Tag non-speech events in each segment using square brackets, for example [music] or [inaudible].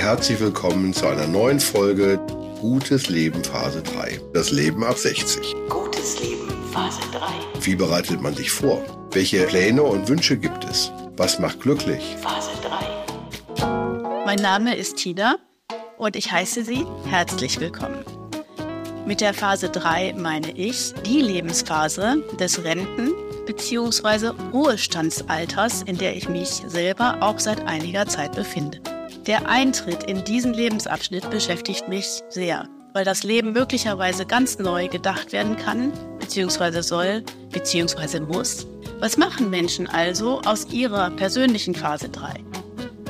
Herzlich willkommen zu einer neuen Folge Gutes Leben Phase 3. Das Leben ab 60. Gutes Leben Phase 3. Wie bereitet man sich vor? Welche Pläne und Wünsche gibt es? Was macht glücklich? Phase 3. Mein Name ist Tina und ich heiße Sie herzlich willkommen. Mit der Phase 3 meine ich die Lebensphase des Renten- bzw. Ruhestandsalters, in der ich mich selber auch seit einiger Zeit befinde. Der Eintritt in diesen Lebensabschnitt beschäftigt mich sehr, weil das Leben möglicherweise ganz neu gedacht werden kann, bzw. soll, bzw. muss. Was machen Menschen also aus ihrer persönlichen Phase 3?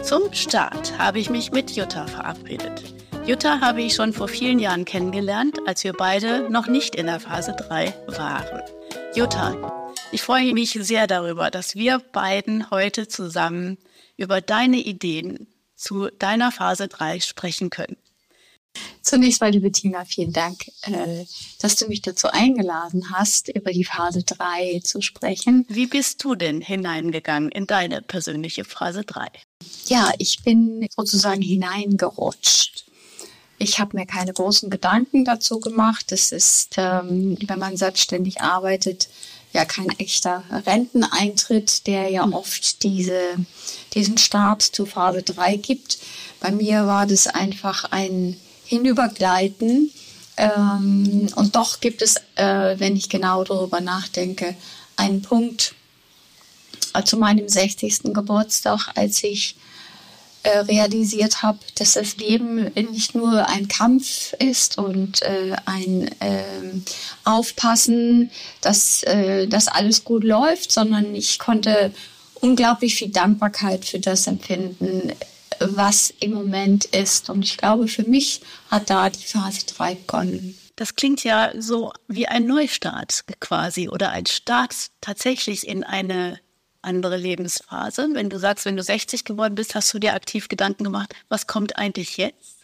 Zum Start habe ich mich mit Jutta verabredet. Jutta habe ich schon vor vielen Jahren kennengelernt, als wir beide noch nicht in der Phase 3 waren. Jutta, ich freue mich sehr darüber, dass wir beiden heute zusammen über deine Ideen zu deiner Phase 3 sprechen können. Zunächst mal, liebe Tina, vielen Dank, äh, dass du mich dazu eingeladen hast, über die Phase 3 zu sprechen. Wie bist du denn hineingegangen in deine persönliche Phase 3? Ja, ich bin sozusagen hineingerutscht. Ich habe mir keine großen Gedanken dazu gemacht. Das ist, ähm, wenn man selbstständig arbeitet, ja kein echter Renteneintritt, der ja oft diese, diesen Start zu Phase 3 gibt. Bei mir war das einfach ein Hinübergleiten. Ähm, und doch gibt es, äh, wenn ich genau darüber nachdenke, einen Punkt äh, zu meinem 60. Geburtstag, als ich äh, realisiert habe, dass das Leben nicht nur ein Kampf ist und äh, ein äh, Aufpassen, dass äh, das alles gut läuft, sondern ich konnte unglaublich viel Dankbarkeit für das empfinden, was im Moment ist. Und ich glaube, für mich hat da die Phase 3 begonnen. Das klingt ja so wie ein Neustart quasi oder ein Start tatsächlich in eine andere Lebensphase. Wenn du sagst, wenn du 60 geworden bist, hast du dir aktiv Gedanken gemacht, was kommt eigentlich jetzt?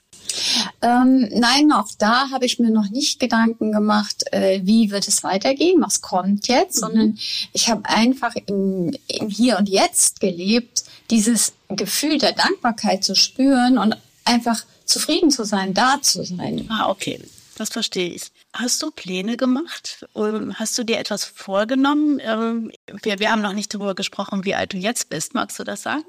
Ähm, nein, auch da habe ich mir noch nicht Gedanken gemacht, äh, wie wird es weitergehen, was kommt jetzt, mhm. sondern ich habe einfach im, im Hier und Jetzt gelebt, dieses Gefühl der Dankbarkeit zu spüren und einfach zufrieden zu sein, da zu sein. Ah, okay. Das verstehe ich. Hast du Pläne gemacht? Hast du dir etwas vorgenommen? Ähm, wir, wir haben noch nicht darüber gesprochen, wie alt du jetzt bist. Magst du das sagen?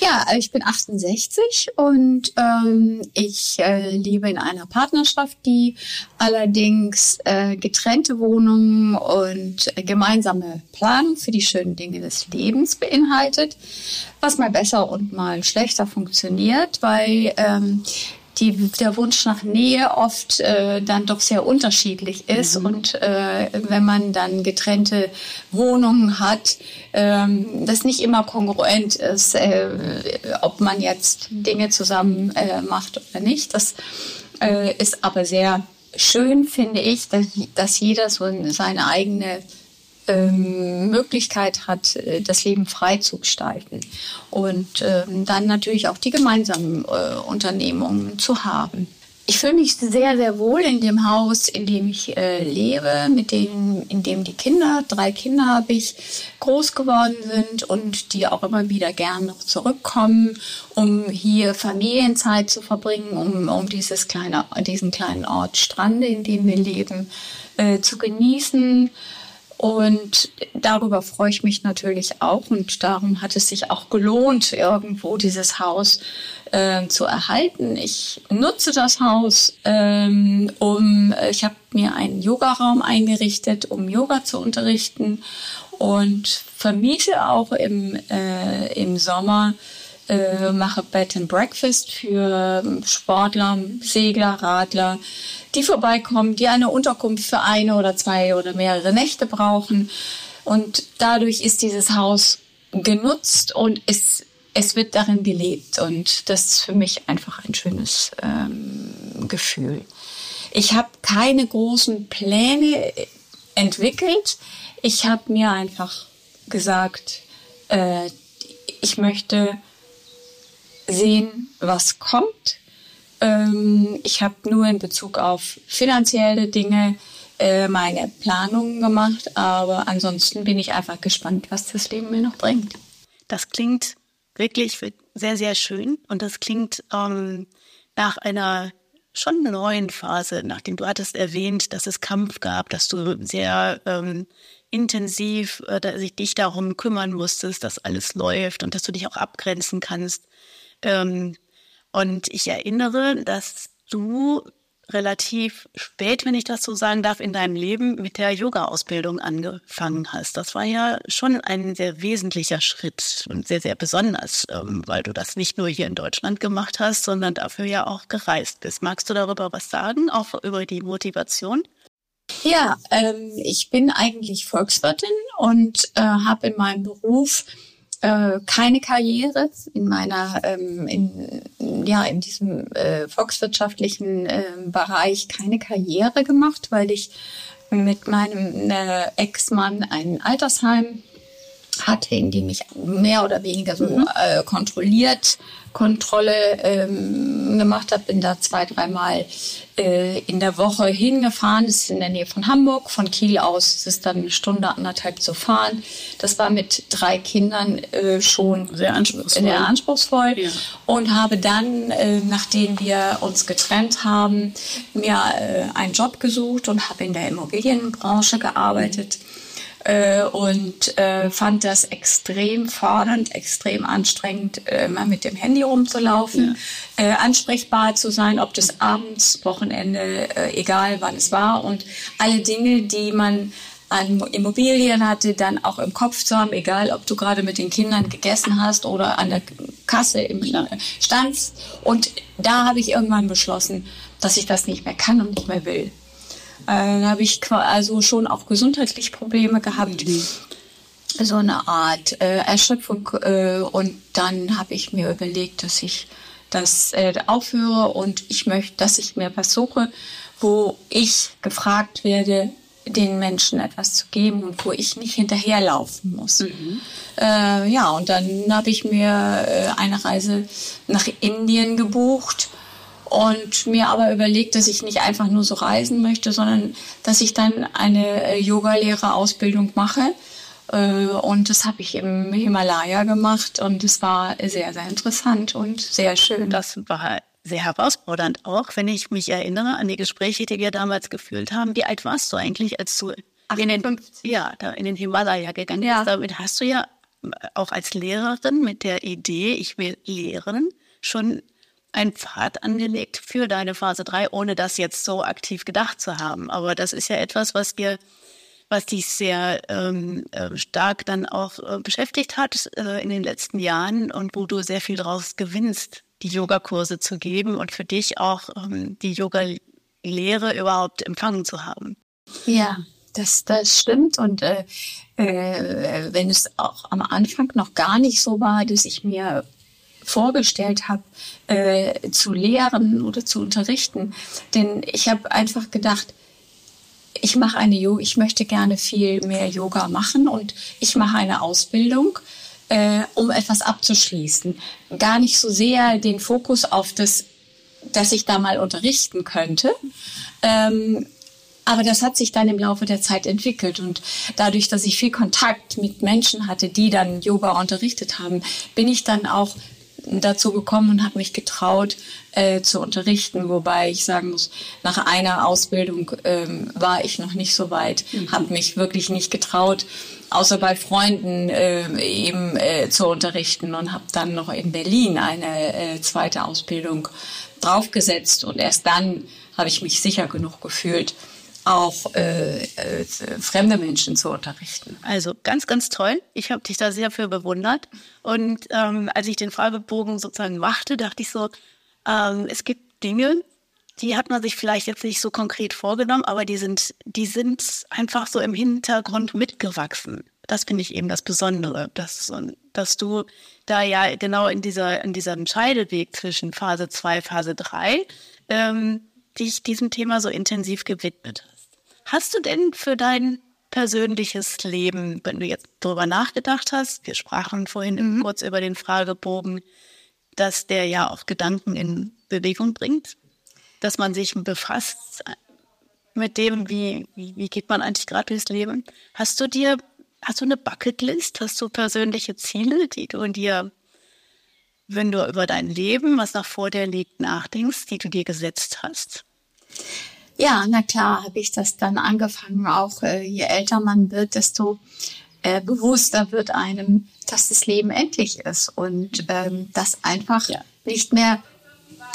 Ja, ich bin 68 und ähm, ich äh, lebe in einer Partnerschaft, die allerdings äh, getrennte Wohnungen und äh, gemeinsame Planung für die schönen Dinge des Lebens beinhaltet, was mal besser und mal schlechter funktioniert, weil ähm, die, der Wunsch nach Nähe oft äh, dann doch sehr unterschiedlich ist. Mhm. Und äh, wenn man dann getrennte Wohnungen hat, ähm, das nicht immer kongruent ist, äh, ob man jetzt Dinge zusammen äh, macht oder nicht. Das äh, ist aber sehr schön, finde ich, dass, dass jeder so seine eigene ähm, Möglichkeit hat, äh, das Leben frei zu gestalten und ähm, dann natürlich auch die gemeinsamen äh, Unternehmungen zu haben. Ich fühle mich sehr, sehr wohl in dem Haus, in dem ich äh, lebe, mit dem, in dem die Kinder, drei Kinder habe ich, groß geworden sind und die auch immer wieder gern noch zurückkommen, um hier Familienzeit zu verbringen, um, um dieses kleine, diesen kleinen Ort Strande, in dem wir leben, äh, zu genießen und darüber freue ich mich natürlich auch. Und darum hat es sich auch gelohnt, irgendwo dieses Haus äh, zu erhalten. Ich nutze das Haus, ähm, um, ich habe mir einen Yogaraum eingerichtet, um Yoga zu unterrichten und vermiete auch im, äh, im Sommer äh, mache Bed and Breakfast für Sportler, Segler, Radler, die vorbeikommen, die eine Unterkunft für eine oder zwei oder mehrere Nächte brauchen. Und dadurch ist dieses Haus genutzt und es, es wird darin gelebt. Und das ist für mich einfach ein schönes ähm, Gefühl. Ich habe keine großen Pläne entwickelt. Ich habe mir einfach gesagt, äh, ich möchte sehen, was kommt. Ähm, ich habe nur in Bezug auf finanzielle Dinge äh, meine Planungen gemacht, aber ansonsten bin ich einfach gespannt, was das Leben mir noch bringt. Das klingt wirklich sehr, sehr schön. Und das klingt ähm, nach einer schon neuen Phase, nachdem du hattest erwähnt, dass es Kampf gab, dass du sehr ähm, intensiv äh, sich dich darum kümmern musstest, dass alles läuft und dass du dich auch abgrenzen kannst. Ähm, und ich erinnere, dass du relativ spät, wenn ich das so sagen darf, in deinem Leben mit der Yoga-Ausbildung angefangen hast. Das war ja schon ein sehr wesentlicher Schritt und sehr, sehr besonders, ähm, weil du das nicht nur hier in Deutschland gemacht hast, sondern dafür ja auch gereist bist. Magst du darüber was sagen, auch über die Motivation? Ja, ähm, ich bin eigentlich Volkswirtin und äh, habe in meinem Beruf äh, keine Karriere in meiner ähm, in, ja in diesem äh, volkswirtschaftlichen äh, Bereich keine Karriere gemacht, weil ich mit meinem äh, Ex-Mann ein Altersheim hatte, in dem ich mehr oder weniger so mhm. äh, kontrolliert Kontrolle ähm, gemacht habe. Bin da zwei, dreimal äh, in der Woche hingefahren. Das ist in der Nähe von Hamburg. Von Kiel aus ist es dann eine Stunde, anderthalb zu fahren. Das war mit drei Kindern äh, schon sehr anspruchsvoll. Sehr anspruchsvoll. Ja. Und habe dann, äh, nachdem wir uns getrennt haben, mir äh, einen Job gesucht und habe in der Immobilienbranche gearbeitet. Mhm äh, und äh, fand das extrem fordernd, extrem anstrengend, äh, mal mit dem Handy rumzulaufen, ja. äh, ansprechbar zu sein, ob das abends, Wochenende, äh, egal wann es war und alle Dinge, die man an Immobilien hatte, dann auch im Kopf zu haben, egal ob du gerade mit den Kindern gegessen hast oder an der Kasse im standst. Und da habe ich irgendwann beschlossen, dass ich das nicht mehr kann und nicht mehr will. Äh, da habe ich also schon auch gesundheitlich Probleme gehabt. Mhm. So eine Art äh, Erschöpfung. Äh, und dann habe ich mir überlegt, dass ich das äh, aufhöre und ich möchte, dass ich mir was suche, wo ich gefragt werde, den Menschen etwas zu geben und wo ich nicht hinterherlaufen muss. Mhm. Äh, ja, und dann habe ich mir äh, eine Reise nach Indien gebucht und mir aber überlegt, dass ich nicht einfach nur so reisen möchte, sondern dass ich dann eine äh, Yogalehrerausbildung mache. Äh, und das habe ich im Himalaya gemacht und es war sehr, sehr interessant und sehr schön. Das war sehr herausfordernd auch, wenn ich mich erinnere an die Gespräche, die wir damals geführt haben. Wie alt warst du eigentlich, als du in den, ja, da in den Himalaya gegangen bist? Ja. Damit hast du ja auch als Lehrerin mit der Idee, ich will lehren, schon einen Pfad angelegt für deine Phase 3, ohne das jetzt so aktiv gedacht zu haben. Aber das ist ja etwas, was dir, was dich sehr ähm, äh, stark dann auch äh, beschäftigt hat äh, in den letzten Jahren und wo du sehr viel daraus gewinnst, die Yogakurse zu geben und für dich auch ähm, die Yoga-Lehre überhaupt empfangen zu haben. Ja, das, das stimmt. Und äh, äh, wenn es auch am Anfang noch gar nicht so war, dass ich mir vorgestellt habe, äh, zu lehren oder zu unterrichten. Denn ich habe einfach gedacht, ich mache eine Yoga, ich möchte gerne viel mehr Yoga machen und ich mache eine Ausbildung, äh, um etwas abzuschließen. Gar nicht so sehr den Fokus auf das, dass ich da mal unterrichten könnte. Ähm, aber das hat sich dann im Laufe der Zeit entwickelt und dadurch, dass ich viel Kontakt mit Menschen hatte, die dann Yoga unterrichtet haben, bin ich dann auch dazu gekommen und habe mich getraut äh, zu unterrichten, wobei ich sagen muss, nach einer Ausbildung ähm, war ich noch nicht so weit, mhm. habe mich wirklich nicht getraut, außer bei Freunden äh, eben äh, zu unterrichten und habe dann noch in Berlin eine äh, zweite Ausbildung draufgesetzt und erst dann habe ich mich sicher genug gefühlt, auch äh, äh, fremde Menschen zu unterrichten. Also ganz, ganz toll. Ich habe dich da sehr für bewundert. Und ähm, als ich den Fragebogen sozusagen machte, dachte ich so, ähm, es gibt Dinge, die hat man sich vielleicht jetzt nicht so konkret vorgenommen, aber die sind, die sind einfach so im Hintergrund mitgewachsen. Das finde ich eben das Besondere, dass, dass du da ja genau in dieser, in diesem Scheideweg zwischen Phase 2, Phase 3 ähm, dich diesem Thema so intensiv gewidmet hast. Hast du denn für dein persönliches Leben, wenn du jetzt darüber nachgedacht hast, wir sprachen vorhin mhm. kurz über den Fragebogen, dass der ja auch Gedanken in Bewegung bringt, dass man sich befasst mit dem, wie, wie, wie geht man eigentlich gerade durchs Leben. Hast du dir, hast du eine Bucketlist? Hast du persönliche Ziele, die du dir wenn du über dein Leben, was noch vor dir liegt, nachdenkst, die du dir gesetzt hast? Ja, na klar, habe ich das dann angefangen. Auch äh, je älter man wird, desto äh, bewusster wird einem, dass das Leben endlich ist und ähm, dass einfach ja. nicht mehr,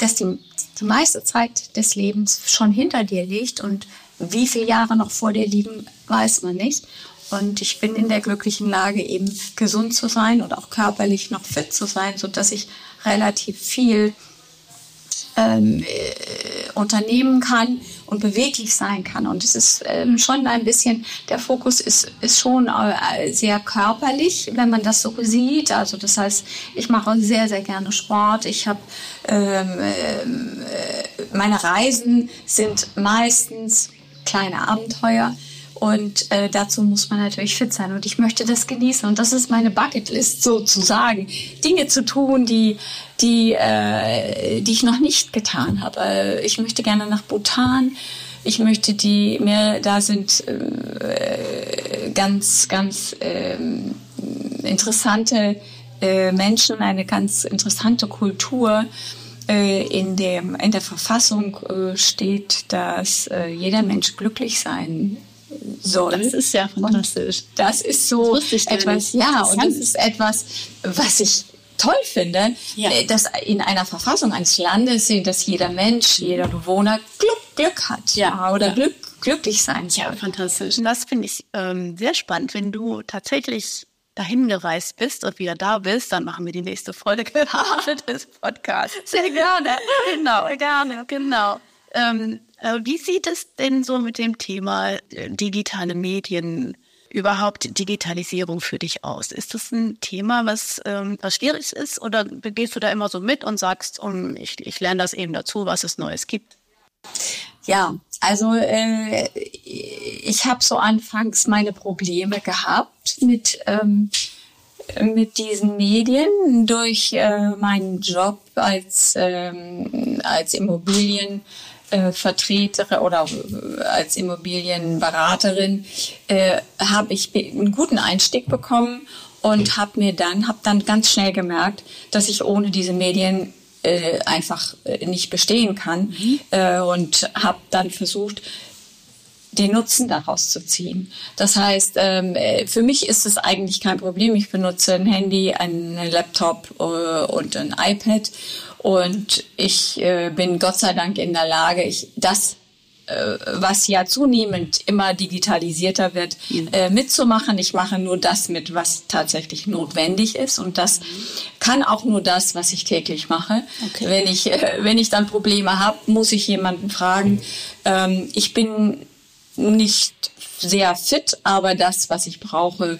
dass die, die meiste Zeit des Lebens schon hinter dir liegt und wie viele Jahre noch vor dir liegen, weiß man nicht. Und ich bin in der glücklichen Lage, eben gesund zu sein und auch körperlich noch fit zu sein, so dass ich relativ viel ähm, äh, unternehmen kann und beweglich sein kann. Und es ist ähm, schon ein bisschen, der Fokus ist, ist schon äh, sehr körperlich, wenn man das so sieht. Also das heißt, ich mache sehr, sehr gerne Sport. Ich habe ähm, äh, meine Reisen sind meistens kleine Abenteuer. Und äh, dazu muss man natürlich fit sein. Und ich möchte das genießen. Und das ist meine Bucketlist sozusagen. Dinge zu tun, die, die, äh, die ich noch nicht getan habe. Äh, ich möchte gerne nach Bhutan. Ich möchte die, mir, da sind äh, ganz, ganz äh, interessante äh, Menschen, eine ganz interessante Kultur. Äh, in, dem, in der Verfassung äh, steht, dass äh, jeder Mensch glücklich sein soll. Das ist ja fantastisch. Und das ist so das etwas, ja, und das ist etwas, was ich toll finde, ja. Äh, dass in einer Verfassung eines Landes, dass jeder Mensch, jeder Bewohner Glück, Glück hat ja, oder ja. Glück, glücklich sein soll. Ja, fantastisch. Und das finde ich ähm, sehr spannend, wenn du tatsächlich dahin gereist bist und wieder da bist, dann machen wir die nächste Folge [laughs] des Podcasts. Sehr gerne. Genau, gerne, genau. Ähm, äh, wie sieht es denn so mit dem Thema äh, digitale Medien, überhaupt Digitalisierung für dich aus? Ist das ein Thema, was, ähm, was schwierig ist oder gehst du da immer so mit und sagst, um, ich, ich lerne das eben dazu, was es Neues gibt? Ja, also äh, ich habe so anfangs meine Probleme gehabt mit ähm, mit diesen Medien durch äh, meinen Job als ähm, als Immobilien äh, Vertreterin oder äh, als Immobilienberaterin äh, habe ich einen guten Einstieg bekommen und habe mir dann habe dann ganz schnell gemerkt, dass ich ohne diese Medien äh, einfach äh, nicht bestehen kann mhm. und habe dann versucht den Nutzen daraus zu ziehen. Das heißt, ähm, äh, für mich ist es eigentlich kein Problem. Ich benutze ein Handy, einen Laptop äh, und ein iPad und ich äh, bin Gott sei Dank in der Lage, ich das was ja zunehmend immer digitalisierter wird, äh, mitzumachen. Ich mache nur das mit, was tatsächlich notwendig ist. Und das kann auch nur das, was ich täglich mache. Okay. Wenn ich, wenn ich dann Probleme habe, muss ich jemanden fragen. Ähm, ich bin nicht sehr fit, aber das, was ich brauche,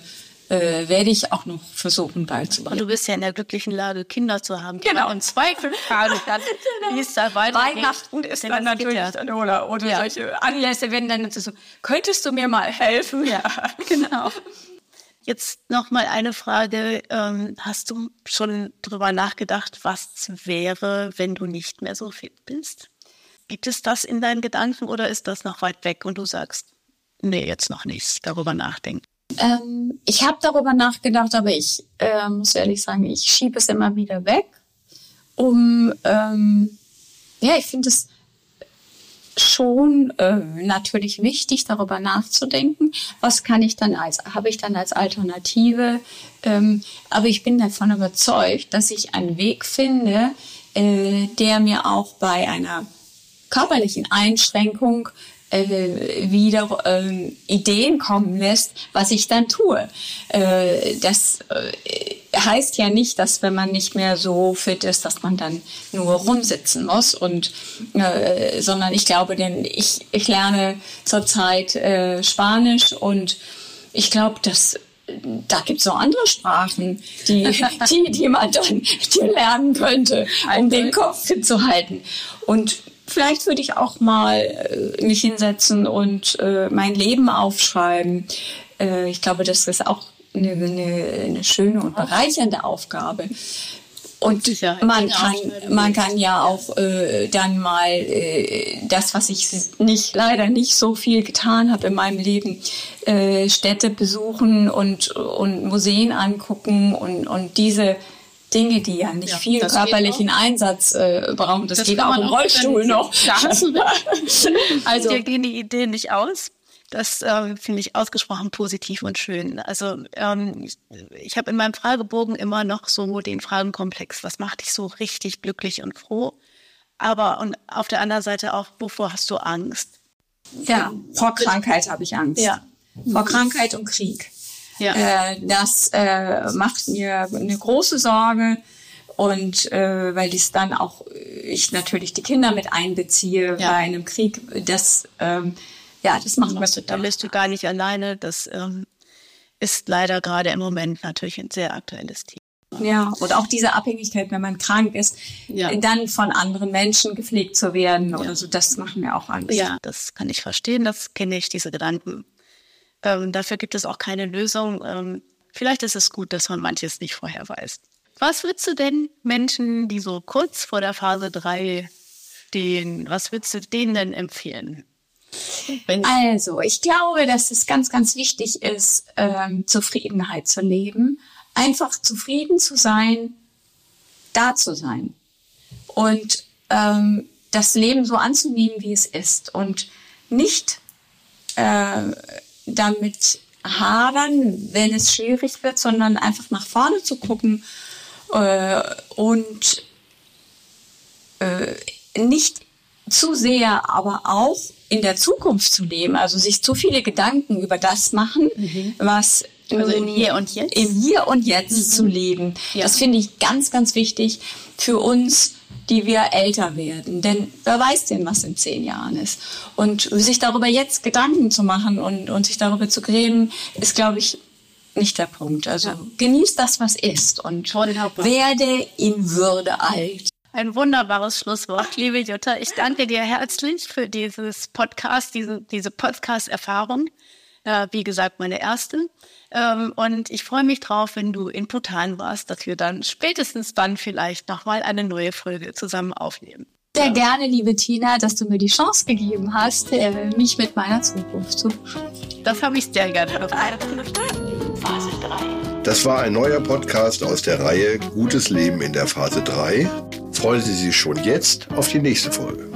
äh, werde ich auch noch versuchen beizubringen. Und du bist ja in der glücklichen Lage, Kinder zu haben. Genau. Und zwei Tage dann, wie es da weiter Weihnachten ist dann natürlich, ja. oder, oder ja. solche Anlässe, wenn dann so, könntest du mir mal helfen? Ja, [laughs] genau. Jetzt noch mal eine Frage. Ähm, hast du schon drüber nachgedacht, was wäre, wenn du nicht mehr so fit bist? Gibt es das in deinen Gedanken oder ist das noch weit weg und du sagst, nee, jetzt noch nicht, darüber nachdenken? Ähm, ich habe darüber nachgedacht, aber ich äh, muss ehrlich sagen, ich schiebe es immer wieder weg. Um, ähm, ja, ich finde es schon äh, natürlich wichtig, darüber nachzudenken, was kann ich dann als, habe ich dann als Alternative. Ähm, aber ich bin davon überzeugt, dass ich einen Weg finde, äh, der mir auch bei einer körperlichen Einschränkung äh, wieder äh, Ideen kommen lässt, was ich dann tue. Äh, das äh, heißt ja nicht, dass wenn man nicht mehr so fit ist, dass man dann nur rumsitzen muss und äh, sondern ich glaube, denn ich ich lerne zurzeit äh, Spanisch und ich glaube, dass da gibt es noch andere Sprachen, die, [laughs] die, die man dann die lernen könnte, um den Kopf fit zu halten. Und vielleicht würde ich auch mal äh, mich hinsetzen und äh, mein Leben aufschreiben. Äh, ich glaube, das ist auch eine, eine, eine schöne und bereichernde Aufgabe. Und man kann, man kann ja auch äh, dann mal äh, das, was ich nicht leider nicht so viel getan habe in meinem Leben, äh, Städte besuchen und und Museen angucken und und diese Dinge, die ja nicht Ja, viel das geht körperlichen Einsatz äh, brauchen. Das, geht kann auch im Rollstuhl noch. [laughs] Also- dir gehen die Ideen nicht aus. Das äh, finde ich ausgesprochen positiv und schön. Also ähm, ich, ich habe in meinem Fragebogen immer noch so den Fragenkomplex, was macht dich so richtig glücklich und froh? Aber und auf der anderen Seite auch, wovor hast du Angst? Ja, vor Krankheit habe ich Angst. Ja. Vor Krankheit und Krieg. Ja. Äh, das äh, macht mir eine große Sorge. Und äh, weil dies dann auch äh, ich natürlich die Kinder mit einbeziehe Ja. bei einem Krieg, das ähm, ja, das macht mir Da bist du gar nicht alleine. Das ähm, ist leider gerade im Moment natürlich ein sehr aktuelles Thema. Ja, und auch diese Abhängigkeit, wenn man krank ist, Ja. dann von anderen Menschen gepflegt zu werden oder so, das macht mir auch Angst. Ja, das kann ich verstehen, das kenne ich, diese Gedanken. Ähm, dafür gibt es auch keine Lösung. Ähm, vielleicht ist es gut, dass man manches nicht vorher weiß. Was würdest du denn Menschen, die so kurz vor der Phase 3 stehen, was würdest du denen denn empfehlen? Also, ich glaube, dass es ganz, ganz wichtig ist, ähm, Zufriedenheit zu leben. Einfach zufrieden zu sein, da zu sein. Und ähm, das Leben so anzunehmen, wie es ist. Und nicht äh, damit hadern, wenn es schwierig wird, sondern einfach nach vorne zu gucken äh, und äh, nicht zu sehr, aber auch in der Zukunft zu leben, also sich zu viele Gedanken über das machen, was Also im nun- Hier und Jetzt? im Hier und Jetzt zu leben. Ja. Das finde ich ganz, ganz wichtig für uns, die wir älter werden. Denn wer weiß denn, was in zehn Jahren ist. Und sich darüber jetzt Gedanken zu machen und, und sich darüber zu grämen, ist, glaube ich, nicht der Punkt. Also genieß das, was ist und werde in Würde alt. Ein wunderbares Schlusswort, liebe Jutta. Ich danke dir herzlich für dieses Podcast, diese, diese Podcast-Erfahrung. Äh, wie gesagt, meine erste. Ähm, und ich freue mich drauf, wenn du in Bhutan warst, dass wir dann spätestens dann vielleicht nochmal eine neue Folge zusammen aufnehmen. Sehr gerne, liebe Tina, dass du mir die Chance gegeben hast, äh, mich mit meiner Zukunft zu beschäftigen. Das habe ich sehr gerne gefeiert. Phase 3. Das war ein neuer Podcast aus der Reihe Gutes Leben in der Phase 3. Freuen Sie sich schon jetzt auf die nächste Folge.